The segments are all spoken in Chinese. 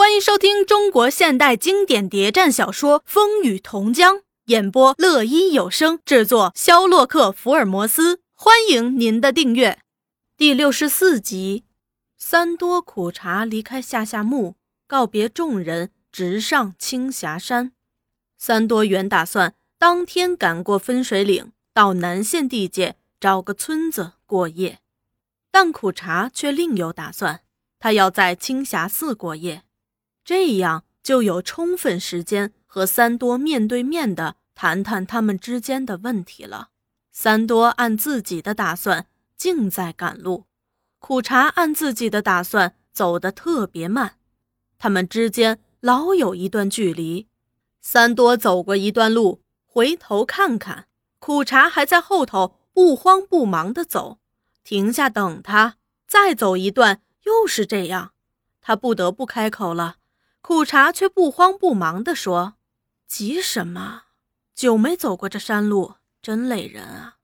欢迎收听中国现代经典谍战小说《风雨同江》，演播乐一有声，制作肖洛克福尔摩斯。欢迎您的订阅。第六十四集，三多苦茶离开下下墓，告别众人，直上青霞山。三多原打算当天赶过分水岭，到南县地界找个村子过夜，但苦茶却另有打算，他要在青霞寺过夜。这样就有充分时间和三多面对面的谈谈他们之间的问题了。三多按自己的打算尽在赶路，苦茶按自己的打算走得特别慢，他们之间老有一段距离。三多走过一段路，回头看看，苦茶还在后头不慌不忙地走，停下等他，再走一段又是这样，他不得不开口了。苦茶却不慌不忙地说：“急什么？久没走过这山路，真累人啊！”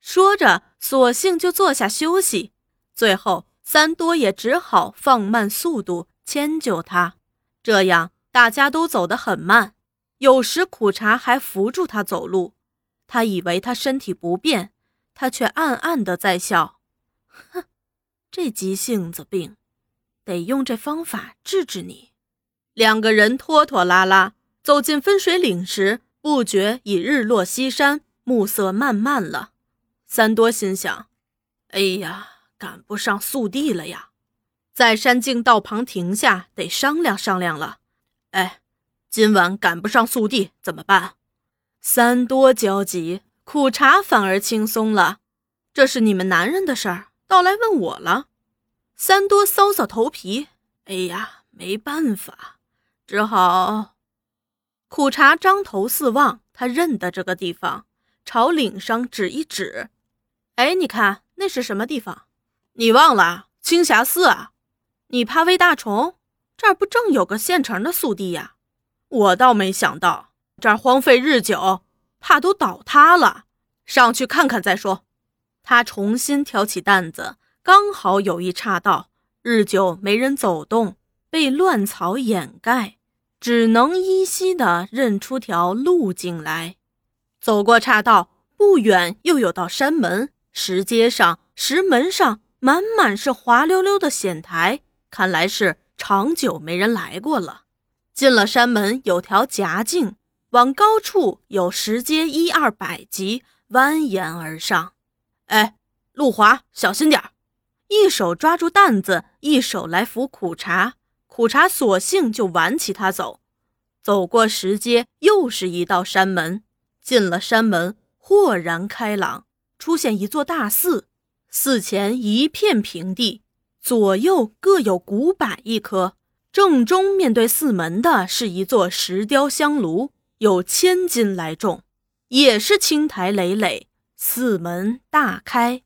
说着，索性就坐下休息。最后，三多也只好放慢速度迁就他，这样大家都走得很慢。有时苦茶还扶住他走路，他以为他身体不便，他却暗暗的在笑：“哼，这急性子病，得用这方法治治你。”两个人拖拖拉拉走进分水岭时，不觉已日落西山，暮色漫漫了。三多心想：“哎呀，赶不上速递了呀！在山径道旁停下，得商量商量了。哎，今晚赶不上速递怎么办？”三多焦急，苦茶反而轻松了。这是你们男人的事儿，倒来问我了。三多搔搔头皮：“哎呀，没办法。”只好，苦茶张头四望，他认得这个地方，朝岭上指一指：“哎，你看那是什么地方？你忘了青霞寺啊？你怕喂大虫？这儿不正有个现成的速递呀？我倒没想到这儿荒废日久，怕都倒塌了。上去看看再说。”他重新挑起担子，刚好有一岔道，日久没人走动，被乱草掩盖。只能依稀的认出条路径来。走过岔道，不远又有道山门。石阶上、石门上满满是滑溜溜的藓苔，看来是长久没人来过了。进了山门，有条夹径，往高处有石阶一二百级蜿蜒而上。哎，路滑，小心点儿！一手抓住担子，一手来扶苦茶。苦茶索性就挽起他走，走过石阶，又是一道山门。进了山门，豁然开朗，出现一座大寺。寺前一片平地，左右各有古柏一棵。正中面对寺门的是一座石雕香炉，有千斤来重，也是青苔累累。寺门大开，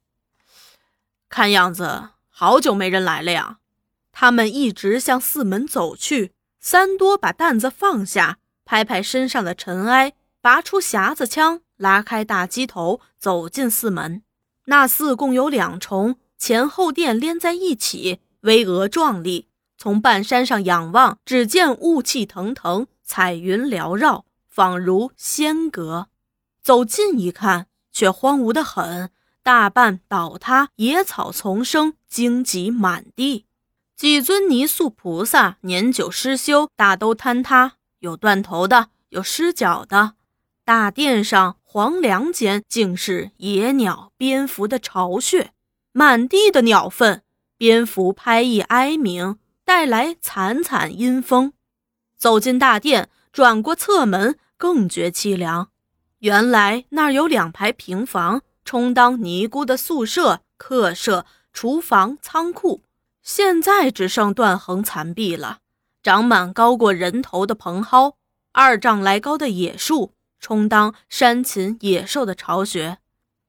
看样子好久没人来了呀。他们一直向寺门走去，三多把担子放下，拍拍身上的尘埃，拔出匣子枪，拉开大机头，走进寺门。那寺共有两重，前后殿连在一起，巍峨壮丽。从半山上仰望，只见雾气腾腾，彩云缭绕，仿如仙阁。走近一看，却荒芜得很，大半倒塌，野草丛生，荆棘满地。几尊泥塑菩萨年久失修，大都坍塌，有断头的，有失脚的。大殿上黄梁间竟是野鸟、蝙蝠的巢穴，满地的鸟粪，蝙蝠拍翼哀鸣，带来惨惨阴风。走进大殿，转过侧门，更觉凄凉。原来那儿有两排平房，充当尼姑的宿舍、客舍、厨房、仓库。现在只剩断垣残壁了，长满高过人头的蓬蒿，二丈来高的野树，充当山禽野兽的巢穴。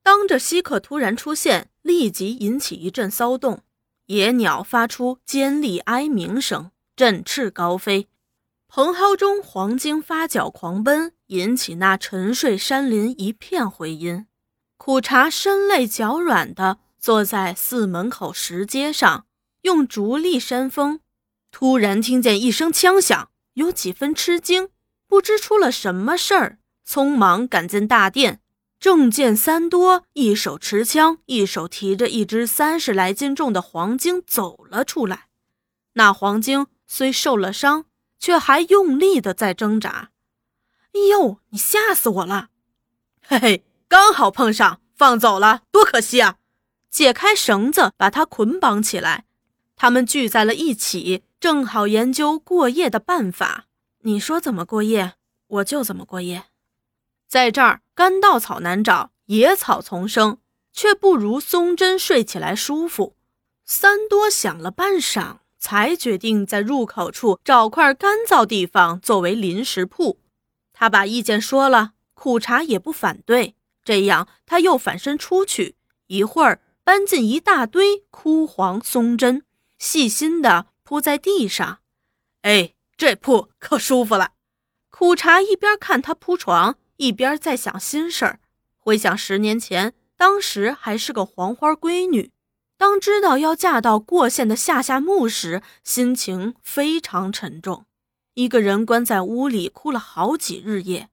当着稀客突然出现，立即引起一阵骚动，野鸟发出尖利哀鸣声，振翅高飞。蓬蒿中黄精发脚狂奔，引起那沉睡山林一片回音。苦茶身累脚软的坐在寺门口石阶上。用竹笠扇风，突然听见一声枪响，有几分吃惊，不知出了什么事儿，匆忙赶进大殿。正见三多一手持枪，一手提着一只三十来斤重的黄精走了出来。那黄精虽受了伤，却还用力的在挣扎。哎呦，你吓死我了！嘿嘿，刚好碰上，放走了，多可惜啊！解开绳子，把它捆绑起来。他们聚在了一起，正好研究过夜的办法。你说怎么过夜，我就怎么过夜。在这儿，干稻草难找，野草丛生，却不如松针睡起来舒服。三多想了半晌，才决定在入口处找块干燥地方作为临时铺。他把意见说了，苦茶也不反对。这样，他又反身出去，一会儿搬进一大堆枯黄松针，细心地铺在地上。哎，这铺可舒服了。苦茶一边看他铺床。一边在想心事儿，回想十年前，当时还是个黄花闺女，当知道要嫁到过县的下下墓时，心情非常沉重，一个人关在屋里哭了好几日夜。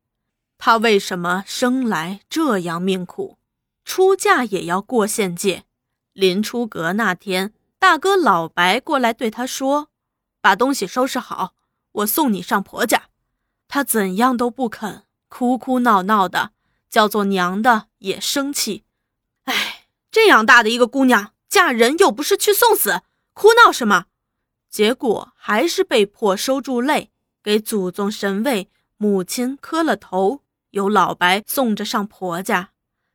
她为什么生来这样命苦？出嫁也要过县界。临出阁那天，大哥老白过来对他说：“把东西收拾好，我送你上婆家。”她怎样都不肯。哭哭闹闹的，叫做娘的也生气。哎，这样大的一个姑娘嫁人又不是去送死，哭闹什么？结果还是被迫收住泪，给祖宗神位、母亲磕了头，由老白送着上婆家。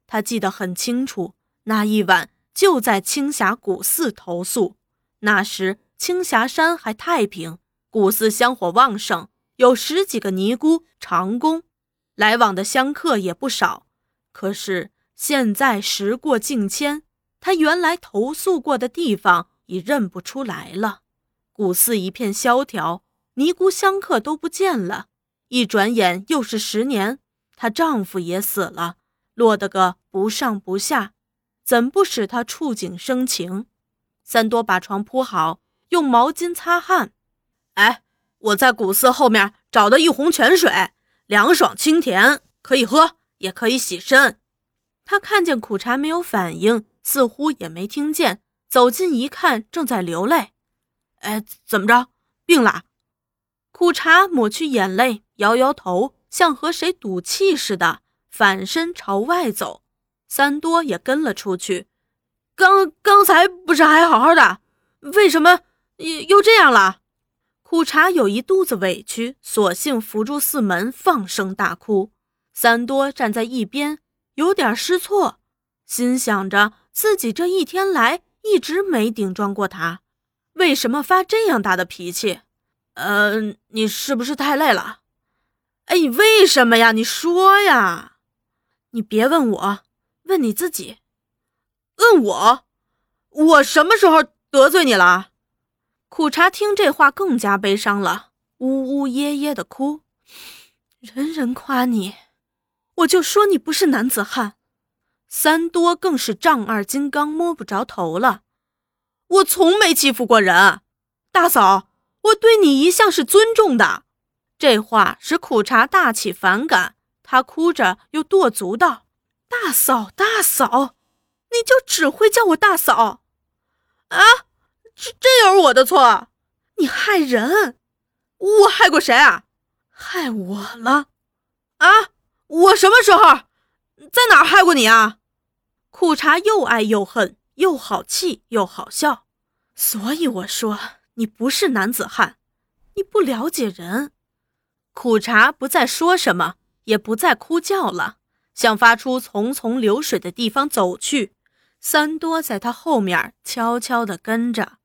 他记得很清楚，那一晚就在青霞古寺投宿。那时青霞山还太平，古寺香火旺盛，有十几个尼姑长工。来往的香客也不少，可是现在时过境迁，他原来投宿过的地方已认不出来了。古寺一片萧条，尼姑香客都不见了。一转眼又是十年，她丈夫也死了，落得个不上不下，怎不使他触景生情？三多把床铺好，用毛巾擦汗。哎，我在古寺后面找的一泓泉水。凉爽清甜，可以喝，也可以洗身。他看见苦茶没有反应，似乎也没听见，走近一看，正在流泪。哎，怎么着？病了？苦茶抹去眼泪，摇摇头，像和谁赌气似的，反身朝外走。三多也跟了出去。刚刚才不是还好好的？为什么又又这样了？苦茶有一肚子委屈，索性扶住寺门，放声大哭。三多站在一边，有点失措，心想着自己这一天来一直没顶撞过他，为什么发这样大的脾气？呃，你是不是太累了？哎，你为什么呀？你说呀！你别问我，问你自己。问我？我什么时候得罪你了？苦茶听这话更加悲伤了，呜呜咽咽的哭。人人夸你，我就说你不是男子汉。三多更是丈二金刚摸不着头了。我从没欺负过人，大嫂，我对你一向是尊重的。这话使苦茶大起反感，他哭着又跺足道：“大嫂，大嫂，你就只会叫我大嫂啊？”这真有我的错，你害人，我害过谁啊？害我了，啊？我什么时候，在哪儿害过你啊？苦茶又爱又恨，又好气又好笑，所以我说你不是男子汉，你不了解人。苦茶不再说什么，也不再哭叫了，向发出淙淙流水的地方走去。三多在他后面悄悄地跟着。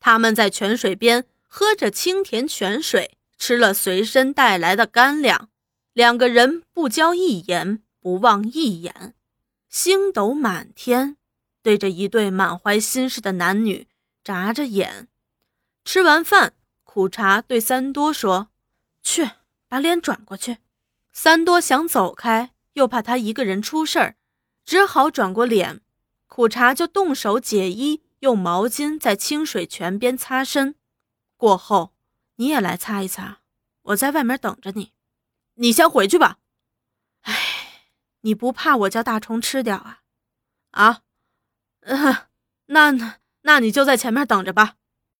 他们在泉水边喝着清甜泉水，吃了随身带来的干粮，两个人不交一言，不望一眼，星斗满天，对着一对满怀心事的男女眨着眼。吃完饭，苦茶对三多说：“去，把脸转过去。”三多想走开，又怕他一个人出事儿，只好转过脸。苦茶就动手解衣。用毛巾在清水泉边擦身，过后你也来擦一擦，我在外面等着你。你先回去吧。哎，你不怕我叫大虫吃掉啊？啊？那那那你就在前面等着吧。